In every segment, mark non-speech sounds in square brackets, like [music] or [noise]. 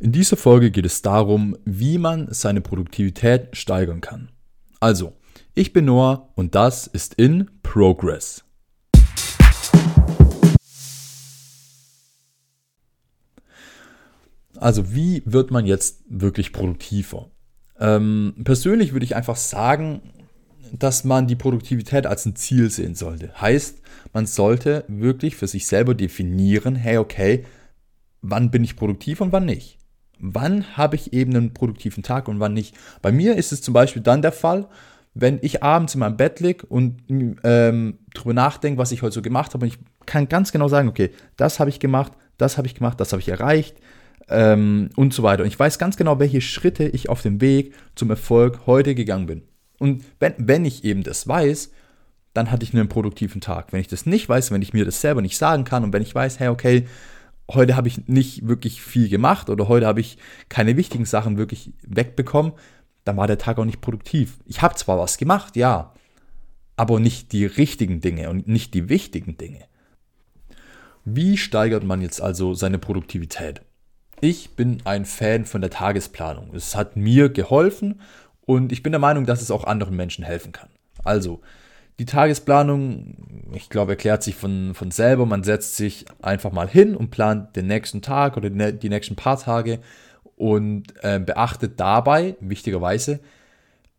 In dieser Folge geht es darum, wie man seine Produktivität steigern kann. Also, ich bin Noah und das ist in Progress. Also, wie wird man jetzt wirklich produktiver? Ähm, persönlich würde ich einfach sagen, dass man die Produktivität als ein Ziel sehen sollte. Heißt, man sollte wirklich für sich selber definieren, hey, okay, wann bin ich produktiv und wann nicht wann habe ich eben einen produktiven Tag und wann nicht. Bei mir ist es zum Beispiel dann der Fall, wenn ich abends in meinem Bett liege und ähm, darüber nachdenke, was ich heute so gemacht habe, und ich kann ganz genau sagen, okay, das habe ich gemacht, das habe ich gemacht, das habe ich erreicht ähm, und so weiter. Und ich weiß ganz genau, welche Schritte ich auf dem Weg zum Erfolg heute gegangen bin. Und wenn, wenn ich eben das weiß, dann hatte ich einen produktiven Tag. Wenn ich das nicht weiß, wenn ich mir das selber nicht sagen kann und wenn ich weiß, hey, okay, heute habe ich nicht wirklich viel gemacht oder heute habe ich keine wichtigen Sachen wirklich wegbekommen, dann war der Tag auch nicht produktiv. Ich habe zwar was gemacht, ja, aber nicht die richtigen Dinge und nicht die wichtigen Dinge. Wie steigert man jetzt also seine Produktivität? Ich bin ein Fan von der Tagesplanung. Es hat mir geholfen und ich bin der Meinung, dass es auch anderen Menschen helfen kann. Also, die Tagesplanung, ich glaube, erklärt sich von, von selber. Man setzt sich einfach mal hin und plant den nächsten Tag oder die nächsten paar Tage und äh, beachtet dabei, wichtigerweise,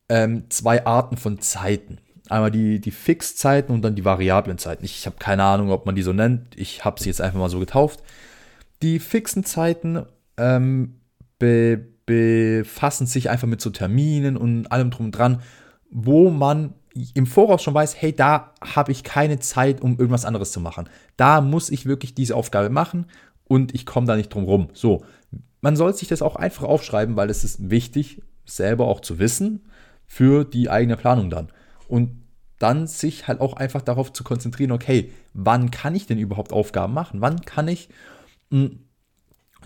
ähm, zwei Arten von Zeiten. Einmal die, die Fixzeiten und dann die variablen Zeiten. Ich, ich habe keine Ahnung, ob man die so nennt. Ich habe sie jetzt einfach mal so getauft. Die fixen Zeiten ähm, be, befassen sich einfach mit so Terminen und allem drum und dran, wo man im Voraus schon weiß, hey, da habe ich keine Zeit, um irgendwas anderes zu machen. Da muss ich wirklich diese Aufgabe machen und ich komme da nicht drum rum. So, man soll sich das auch einfach aufschreiben, weil es ist wichtig, selber auch zu wissen für die eigene Planung dann. Und dann sich halt auch einfach darauf zu konzentrieren, okay, wann kann ich denn überhaupt Aufgaben machen? Wann kann ich mh, hm,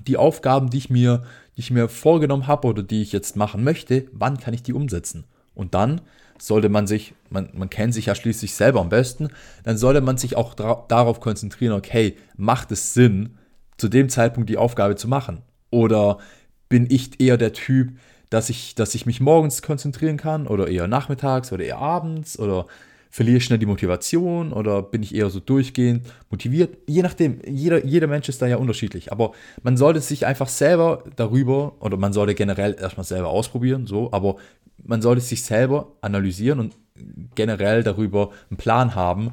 die Aufgaben, die ich mir, die ich mir vorgenommen habe oder die ich jetzt machen möchte, wann kann ich die umsetzen? Und dann sollte man sich, man, man kennt sich ja schließlich selber am besten, dann sollte man sich auch darauf konzentrieren, okay, macht es Sinn, zu dem Zeitpunkt die Aufgabe zu machen? Oder bin ich eher der Typ, dass ich, dass ich mich morgens konzentrieren kann oder eher nachmittags oder eher abends oder verliere ich schnell die Motivation oder bin ich eher so durchgehend motiviert? Je nachdem, jeder, jeder Mensch ist da ja unterschiedlich. Aber man sollte sich einfach selber darüber oder man sollte generell erstmal selber ausprobieren, so, aber man sollte sich selber analysieren und generell darüber einen Plan haben,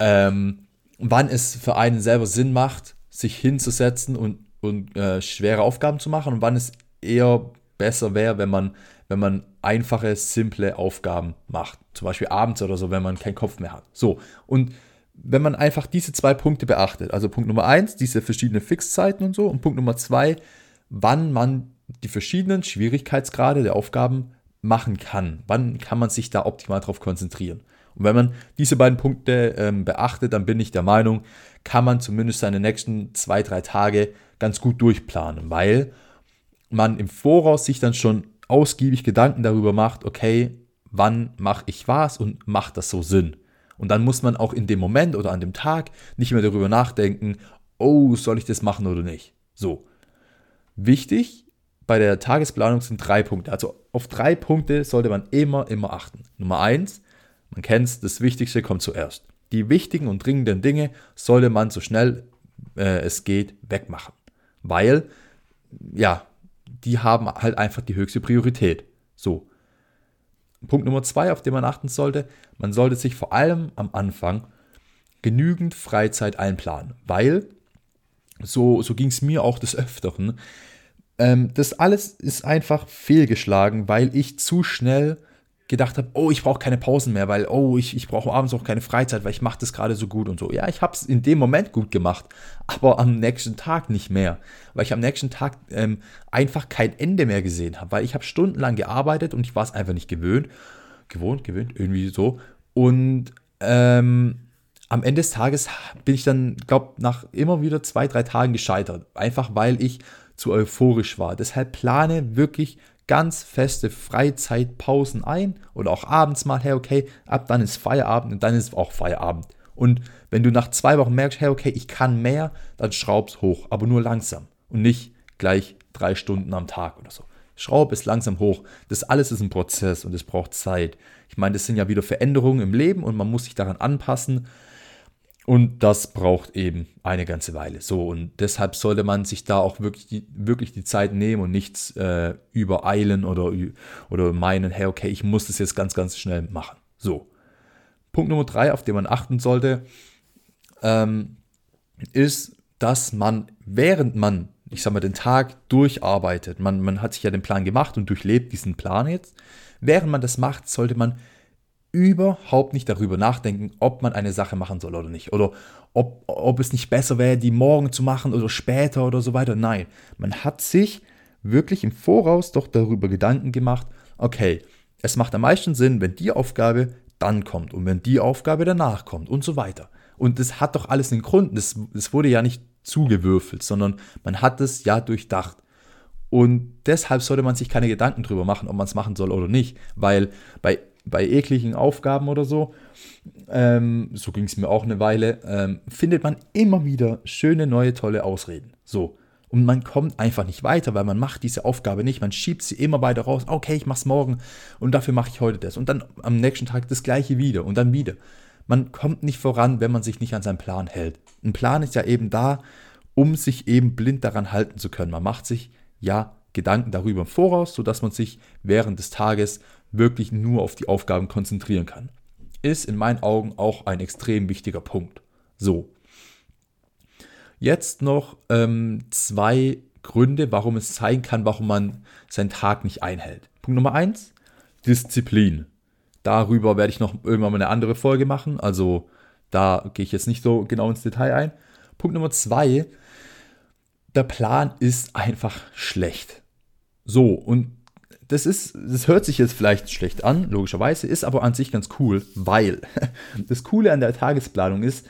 ähm, wann es für einen selber Sinn macht, sich hinzusetzen und, und äh, schwere Aufgaben zu machen und wann es eher besser wäre, wenn man, wenn man einfache, simple Aufgaben macht. Zum Beispiel abends oder so, wenn man keinen Kopf mehr hat. So, und wenn man einfach diese zwei Punkte beachtet, also Punkt Nummer eins, diese verschiedenen Fixzeiten und so, und Punkt Nummer zwei, wann man die verschiedenen Schwierigkeitsgrade der Aufgaben machen kann. Wann kann man sich da optimal darauf konzentrieren? Und wenn man diese beiden Punkte ähm, beachtet, dann bin ich der Meinung, kann man zumindest seine nächsten zwei, drei Tage ganz gut durchplanen, weil man im Voraus sich dann schon ausgiebig Gedanken darüber macht, okay, wann mache ich was und macht das so Sinn? Und dann muss man auch in dem Moment oder an dem Tag nicht mehr darüber nachdenken, oh, soll ich das machen oder nicht? So. Wichtig bei der Tagesplanung sind drei Punkte. Also auf drei Punkte sollte man immer, immer achten. Nummer eins, man kennt es, das Wichtigste kommt zuerst. Die wichtigen und dringenden Dinge sollte man so schnell äh, es geht wegmachen. Weil, ja, die haben halt einfach die höchste Priorität. So. Punkt Nummer zwei, auf den man achten sollte, man sollte sich vor allem am Anfang genügend Freizeit einplanen, weil so, so ging es mir auch des Öfteren. Ähm, das alles ist einfach fehlgeschlagen, weil ich zu schnell gedacht habe, oh, ich brauche keine Pausen mehr, weil, oh, ich, ich brauche abends auch keine Freizeit, weil ich mache das gerade so gut und so. Ja, ich habe es in dem Moment gut gemacht, [laughs] aber am nächsten Tag nicht mehr, weil ich am nächsten Tag ähm, einfach kein Ende mehr gesehen habe, weil ich habe stundenlang gearbeitet und ich war es einfach nicht gewöhnt, gewohnt, gewöhnt, irgendwie so. Und ähm, am Ende des Tages bin ich dann, glaube nach immer wieder zwei, drei Tagen gescheitert, einfach weil ich zu euphorisch war. Deshalb plane wirklich ganz feste Freizeitpausen ein oder auch abends mal, hey, okay, ab dann ist Feierabend und dann ist auch Feierabend. Und wenn du nach zwei Wochen merkst, hey, okay, ich kann mehr, dann schraub's hoch, aber nur langsam und nicht gleich drei Stunden am Tag oder so. Schraube es langsam hoch. Das alles ist ein Prozess und es braucht Zeit. Ich meine, das sind ja wieder Veränderungen im Leben und man muss sich daran anpassen. Und das braucht eben eine ganze Weile. So, und deshalb sollte man sich da auch wirklich die, wirklich die Zeit nehmen und nichts äh, übereilen oder, oder meinen, hey, okay, ich muss das jetzt ganz, ganz schnell machen. So. Punkt Nummer drei, auf den man achten sollte, ähm, ist, dass man, während man, ich sag mal, den Tag durcharbeitet, man, man hat sich ja den Plan gemacht und durchlebt diesen Plan jetzt, während man das macht, sollte man überhaupt nicht darüber nachdenken, ob man eine Sache machen soll oder nicht. Oder ob, ob es nicht besser wäre, die morgen zu machen oder später oder so weiter. Nein, man hat sich wirklich im Voraus doch darüber Gedanken gemacht, okay, es macht am meisten Sinn, wenn die Aufgabe dann kommt und wenn die Aufgabe danach kommt und so weiter. Und das hat doch alles einen Grund. Das wurde ja nicht zugewürfelt, sondern man hat es ja durchdacht. Und deshalb sollte man sich keine Gedanken darüber machen, ob man es machen soll oder nicht. Weil bei bei ekligen Aufgaben oder so, ähm, so ging es mir auch eine Weile, ähm, findet man immer wieder schöne, neue, tolle Ausreden. So. Und man kommt einfach nicht weiter, weil man macht diese Aufgabe nicht. Man schiebt sie immer weiter raus. Okay, ich mach's morgen und dafür mache ich heute das. Und dann am nächsten Tag das gleiche wieder und dann wieder. Man kommt nicht voran, wenn man sich nicht an seinen Plan hält. Ein Plan ist ja eben da, um sich eben blind daran halten zu können. Man macht sich ja Gedanken darüber im Voraus, sodass man sich während des Tages wirklich nur auf die Aufgaben konzentrieren kann. Ist in meinen Augen auch ein extrem wichtiger Punkt. So. Jetzt noch ähm, zwei Gründe, warum es sein kann, warum man seinen Tag nicht einhält. Punkt Nummer eins, Disziplin. Darüber werde ich noch irgendwann mal eine andere Folge machen. Also da gehe ich jetzt nicht so genau ins Detail ein. Punkt Nummer zwei, der Plan ist einfach schlecht. So, und das ist, das hört sich jetzt vielleicht schlecht an, logischerweise, ist aber an sich ganz cool, weil [laughs] das Coole an der Tagesplanung ist,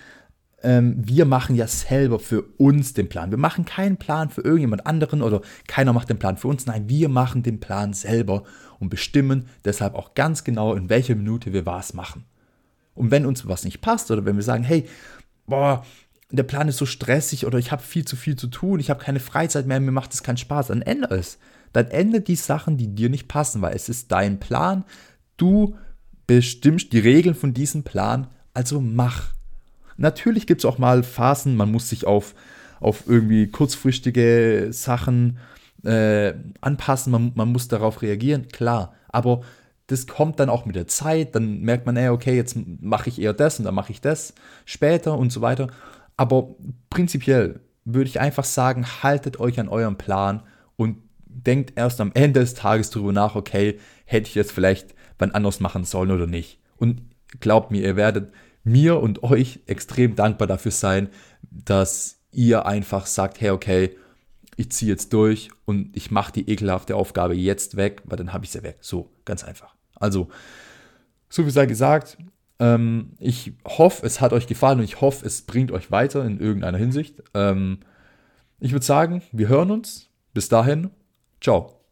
ähm, wir machen ja selber für uns den Plan. Wir machen keinen Plan für irgendjemand anderen oder keiner macht den Plan für uns. Nein, wir machen den Plan selber und bestimmen deshalb auch ganz genau, in welcher Minute wir was machen. Und wenn uns was nicht passt oder wenn wir sagen, hey, boah, der Plan ist so stressig oder ich habe viel zu viel zu tun, ich habe keine Freizeit mehr, mir macht es keinen Spaß, dann ändere es dann ändere die Sachen, die dir nicht passen, weil es ist dein Plan. Du bestimmst die Regeln von diesem Plan, also mach. Natürlich gibt es auch mal Phasen, man muss sich auf, auf irgendwie kurzfristige Sachen äh, anpassen, man, man muss darauf reagieren, klar. Aber das kommt dann auch mit der Zeit, dann merkt man, ey, okay, jetzt mache ich eher das und dann mache ich das später und so weiter. Aber prinzipiell würde ich einfach sagen, haltet euch an eurem Plan und denkt erst am Ende des Tages darüber nach, okay, hätte ich jetzt vielleicht wann anders machen sollen oder nicht. Und glaubt mir, ihr werdet mir und euch extrem dankbar dafür sein, dass ihr einfach sagt, hey, okay, ich ziehe jetzt durch und ich mache die ekelhafte Aufgabe jetzt weg, weil dann habe ich sie weg. So, ganz einfach. Also, so wie sei gesagt, ähm, ich hoffe, es hat euch gefallen und ich hoffe, es bringt euch weiter in irgendeiner Hinsicht. Ähm, ich würde sagen, wir hören uns. Bis dahin Ciao.